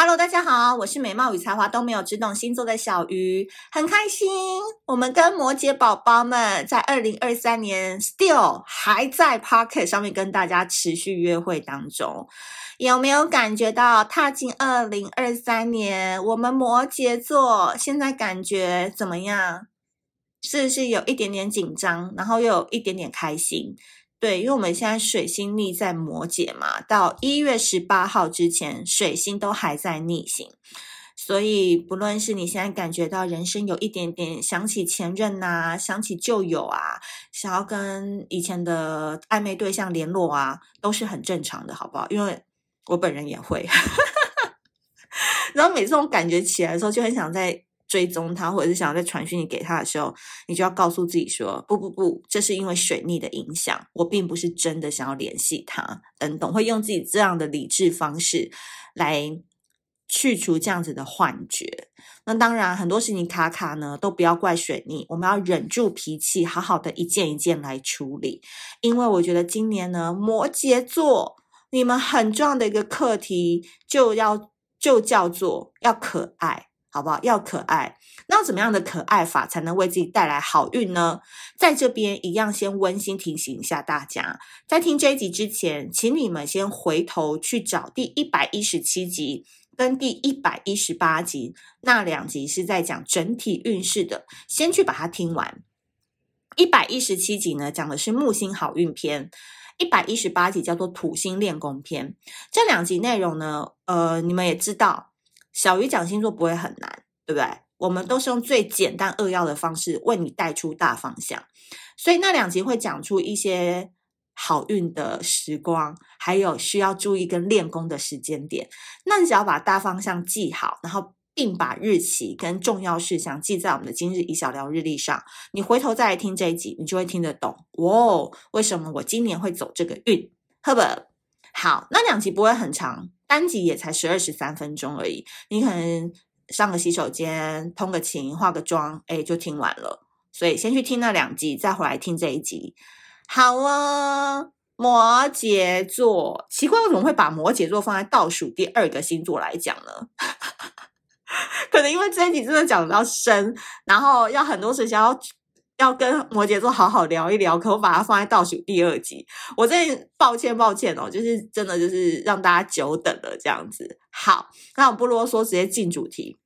Hello，大家好，我是美貌与才华都没有，只懂星座的小鱼，很开心。我们跟摩羯宝宝们在二零二三年 still 还在 Pocket 上面跟大家持续约会当中，有没有感觉到踏进二零二三年，我们摩羯座现在感觉怎么样？是不是有一点点紧张，然后又有一点点开心？对，因为我们现在水星逆在摩羯嘛，到一月十八号之前，水星都还在逆行，所以不论是你现在感觉到人生有一点点想起前任呐，想起旧友啊，想要跟以前的暧昧对象联络啊，都是很正常的，好不好？因为我本人也会，然后每次这种感觉起来的时候，就很想在。追踪他，或者是想要再传讯息给他的时候，你就要告诉自己说：不不不，这是因为水逆的影响，我并不是真的想要联系他。等等，会用自己这样的理智方式来去除这样子的幻觉。那当然，很多事情卡卡呢，都不要怪水逆，我们要忍住脾气，好好的一件一件来处理。因为我觉得今年呢，摩羯座你们很重要的一个课题，就要就叫做要可爱。好不好？要可爱，那怎么样的可爱法才能为自己带来好运呢？在这边一样，先温馨提醒一下大家，在听这一集之前，请你们先回头去找第一百一十七集跟第一百一十八集，那两集是在讲整体运势的，先去把它听完。一百一十七集呢，讲的是木星好运篇；一百一十八集叫做土星练功篇。这两集内容呢，呃，你们也知道。小鱼讲星座不会很难，对不对？我们都是用最简单扼要的方式为你带出大方向，所以那两集会讲出一些好运的时光，还有需要注意跟练功的时间点。那你只要把大方向记好，然后并把日期跟重要事项记在我们的今日一小聊日历上，你回头再来听这一集，你就会听得懂。哇，为什么我今年会走这个运？好不好，那两集不会很长。单集也才十二十三分钟而已，你可能上个洗手间、通个勤、化个妆，哎，就听完了。所以先去听那两集，再回来听这一集。好啊，摩羯座，奇怪，我怎么会把摩羯座放在倒数第二个星座来讲呢？可能因为这一集真的讲得比较深，然后要很多事情要。要跟摩羯座好好聊一聊，可我把它放在倒数第二集，我真抱歉抱歉哦，就是真的就是让大家久等了这样子。好，那我不啰嗦，直接进主题。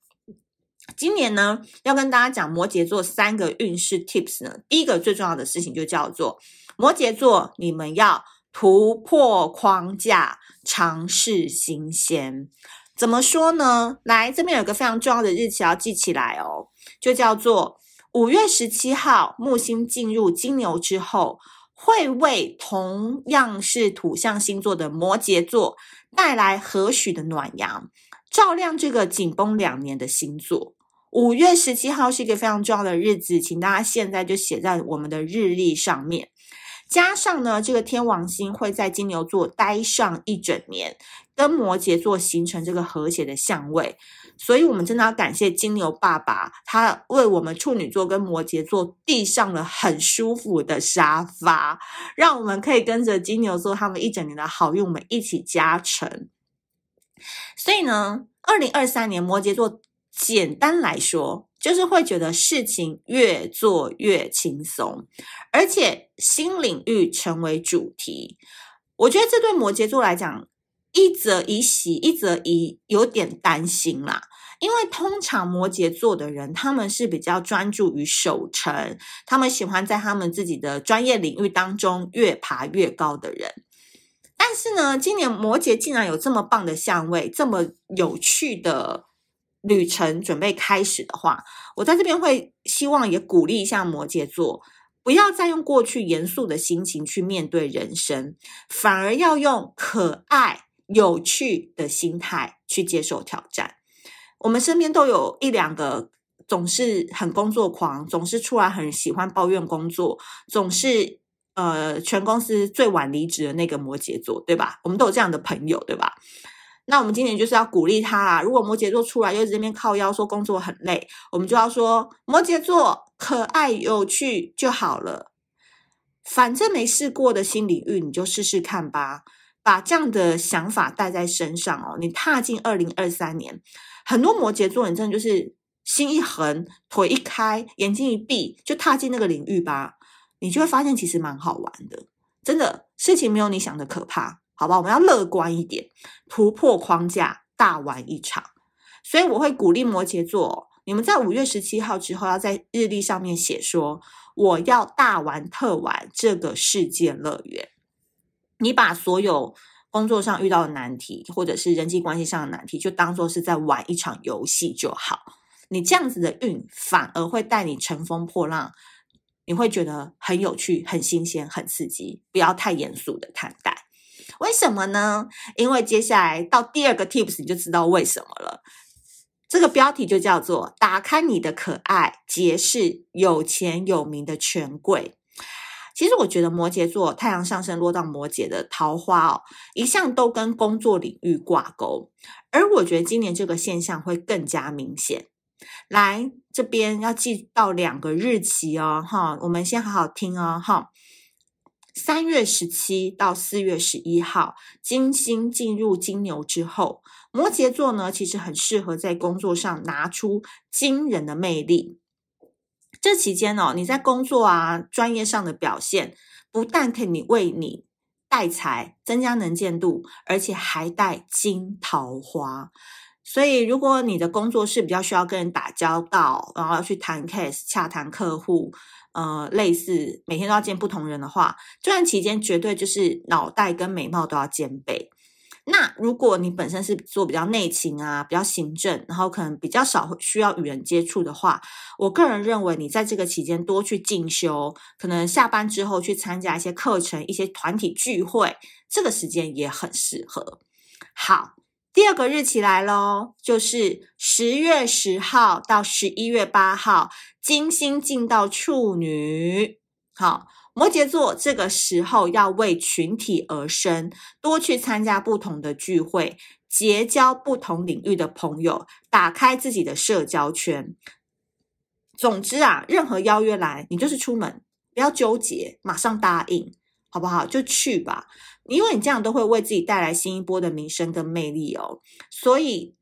今年呢，要跟大家讲摩羯座三个运势 tips 呢，第一个最重要的事情就叫做摩羯座，你们要突破框架，尝试新鲜。怎么说呢？来，这边有个非常重要的日期要记起来哦，就叫做。五月十七号，木星进入金牛之后，会为同样是土象星座的摩羯座带来何许的暖阳，照亮这个紧绷两年的星座。五月十七号是一个非常重要的日子，请大家现在就写在我们的日历上面。加上呢，这个天王星会在金牛座待上一整年，跟摩羯座形成这个和谐的相位。所以，我们真的要感谢金牛爸爸，他为我们处女座跟摩羯座递上了很舒服的沙发，让我们可以跟着金牛座他们一整年的好运，我们一起加成。所以呢，二零二三年摩羯座，简单来说，就是会觉得事情越做越轻松，而且新领域成为主题。我觉得这对摩羯座来讲，一则以喜，一则以有点担心啦。因为通常摩羯座的人，他们是比较专注于守成，他们喜欢在他们自己的专业领域当中越爬越高的人。但是呢，今年摩羯竟然有这么棒的相位，这么有趣的旅程准备开始的话，我在这边会希望也鼓励一下摩羯座，不要再用过去严肃的心情去面对人生，反而要用可爱有趣的心态去接受挑战。我们身边都有一两个总是很工作狂，总是出来很喜欢抱怨工作，总是呃全公司最晚离职的那个摩羯座，对吧？我们都有这样的朋友，对吧？那我们今年就是要鼓励他啊！如果摩羯座出来又在这边靠腰说工作很累，我们就要说摩羯座可爱有趣就好了，反正没试过的新领域你就试试看吧。把这样的想法带在身上哦，你踏进二零二三年，很多摩羯座，你真的就是心一横，腿一开，眼睛一闭，就踏进那个领域吧，你就会发现其实蛮好玩的，真的，事情没有你想的可怕，好吧？我们要乐观一点，突破框架，大玩一场。所以我会鼓励摩羯座，你们在五月十七号之后，要在日历上面写说，我要大玩特玩这个世界乐园。你把所有工作上遇到的难题，或者是人际关系上的难题，就当做是在玩一场游戏就好。你这样子的运，反而会带你乘风破浪，你会觉得很有趣、很新鲜、很刺激。不要太严肃的看待。为什么呢？因为接下来到第二个 tips，你就知道为什么了。这个标题就叫做“打开你的可爱，结识有钱有名的权贵”。其实我觉得摩羯座太阳上升落到摩羯的桃花哦，一向都跟工作领域挂钩，而我觉得今年这个现象会更加明显。来这边要记到两个日期哦，哈，我们先好好听哦，哈。三月十七到四月十一号，金星进入金牛之后，摩羯座呢其实很适合在工作上拿出惊人的魅力。这期间哦，你在工作啊、专业上的表现，不但可以为你带财、增加能见度，而且还带金桃花。所以，如果你的工作是比较需要跟人打交道，然后要去谈 case、洽谈客户，呃，类似每天都要见不同人的话，这段期间绝对就是脑袋跟美貌都要兼备。那如果你本身是做比较内勤啊，比较行政，然后可能比较少需要与人接触的话，我个人认为你在这个期间多去进修，可能下班之后去参加一些课程、一些团体聚会，这个时间也很适合。好，第二个日期来喽，就是十月十号到十一月八号，金星进到处女。好。摩羯座这个时候要为群体而生，多去参加不同的聚会，结交不同领域的朋友，打开自己的社交圈。总之啊，任何邀约来，你就是出门，不要纠结，马上答应，好不好？就去吧，因为你这样都会为自己带来新一波的名声跟魅力哦。所以。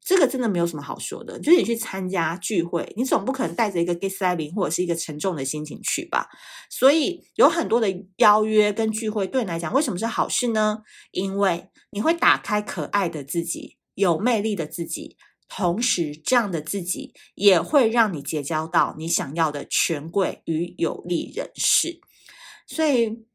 这个真的没有什么好说的，就是你去参加聚会，你总不可能带着一个 get saving 或者是一个沉重的心情去吧。所以有很多的邀约跟聚会对你来讲，为什么是好事呢？因为你会打开可爱的自己，有魅力的自己，同时这样的自己也会让你结交到你想要的权贵与有利人士。所以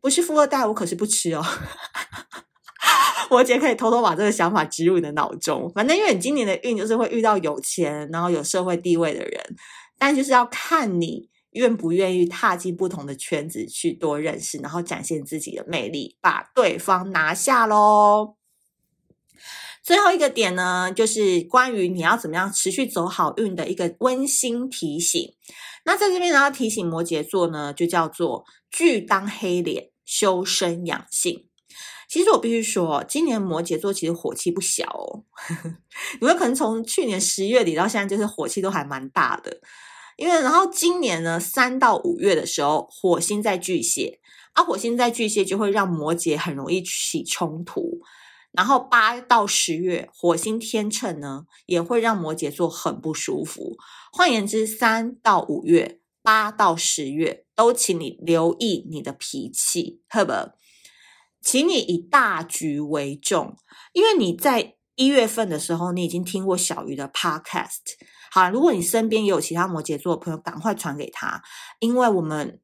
不是富二代，我可是不吃哦。我姐可以偷偷把这个想法植入你的脑中，反正因为你今年的运就是会遇到有钱，然后有社会地位的人，但就是要看你愿不愿意踏进不同的圈子去多认识，然后展现自己的魅力，把对方拿下喽。最后一个点呢，就是关于你要怎么样持续走好运的一个温馨提醒。那在这边呢，要提醒摩羯座呢，就叫做拒当黑脸，修身养性。其实我必须说，今年摩羯座其实火气不小哦。有没有可能从去年十月底到现在，就是火气都还蛮大的？因为然后今年呢，三到五月的时候，火星在巨蟹，啊，火星在巨蟹就会让摩羯很容易起冲突。然后八到十月，火星天秤呢，也会让摩羯座很不舒服。换言之，三到五月、八到十月，都请你留意你的脾气，好不？请你以大局为重，因为你在一月份的时候，你已经听过小鱼的 podcast。好，如果你身边也有其他摩羯座的朋友，赶快传给他，因为我们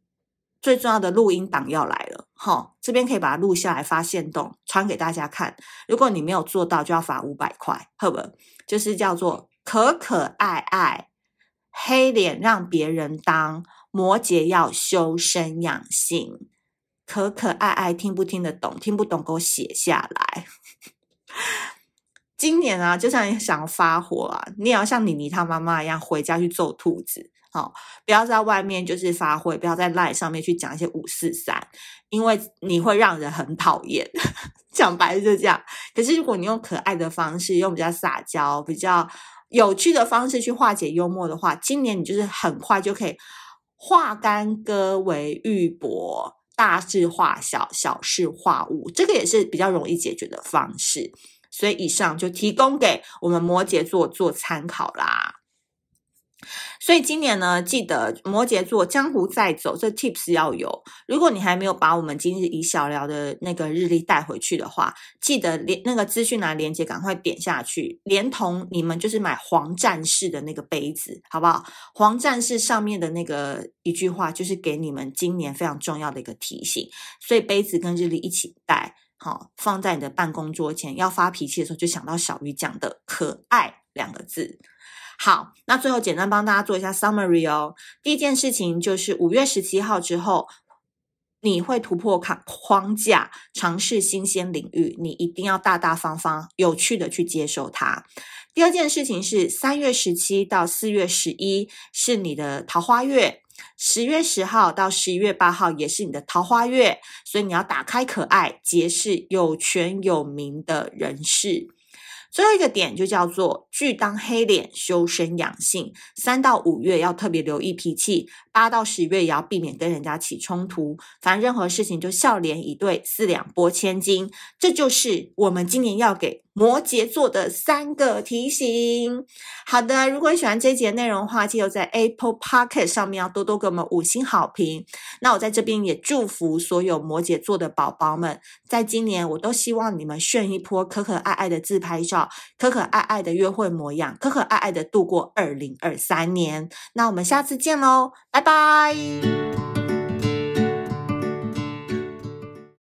最重要的录音档要来了。好，这边可以把它录下来发限动，传给大家看。如果你没有做到，就要罚五百块，好不？就是叫做可可爱爱，黑脸让别人当，摩羯要修身养性。可可爱爱，听不听得懂？听不懂给我写下来。今年啊，就像你想发火啊，你也要像妮妮她妈妈一样，回家去揍兔子。好，不要在外面就是发挥，不要在 LINE 上面去讲一些五四三，因为你会让人很讨厌。讲白了就这样。可是如果你用可爱的方式，用比较撒娇、比较有趣的方式去化解幽默的话，今年你就是很快就可以化干戈为玉帛。大事化小，小事化无，这个也是比较容易解决的方式。所以以上就提供给我们摩羯座做参考啦。所以今年呢，记得摩羯座江湖再走，这 tips 要有。如果你还没有把我们今日以小聊的那个日历带回去的话，记得连那个资讯栏连接赶快点下去，连同你们就是买黄战士的那个杯子，好不好？黄战士上面的那个一句话，就是给你们今年非常重要的一个提醒。所以杯子跟日历一起带，好，放在你的办公桌前。要发脾气的时候，就想到小鱼讲的“可爱”两个字。好，那最后简单帮大家做一下 summary 哦。第一件事情就是五月十七号之后，你会突破框框架，尝试新鲜领域，你一定要大大方方、有趣的去接受它。第二件事情是三月十七到四月十一是你的桃花月，十月十号到十一月八号也是你的桃花月，所以你要打开可爱，结识有权有名的人士。最后一个点就叫做拒当黑脸，修身养性。三到五月要特别留意脾气，八到十月也要避免跟人家起冲突。反正任何事情就笑脸以对，四两拨千斤。这就是我们今年要给摩羯座的三个提醒。好的，如果你喜欢这一节内容的话，记得在 Apple Pocket 上面要多多给我们五星好评。那我在这边也祝福所有摩羯座的宝宝们，在今年我都希望你们炫一波可可爱爱的自拍照，可可爱爱的约会模样，可可爱爱的度过二零二三年。那我们下次见喽，拜拜。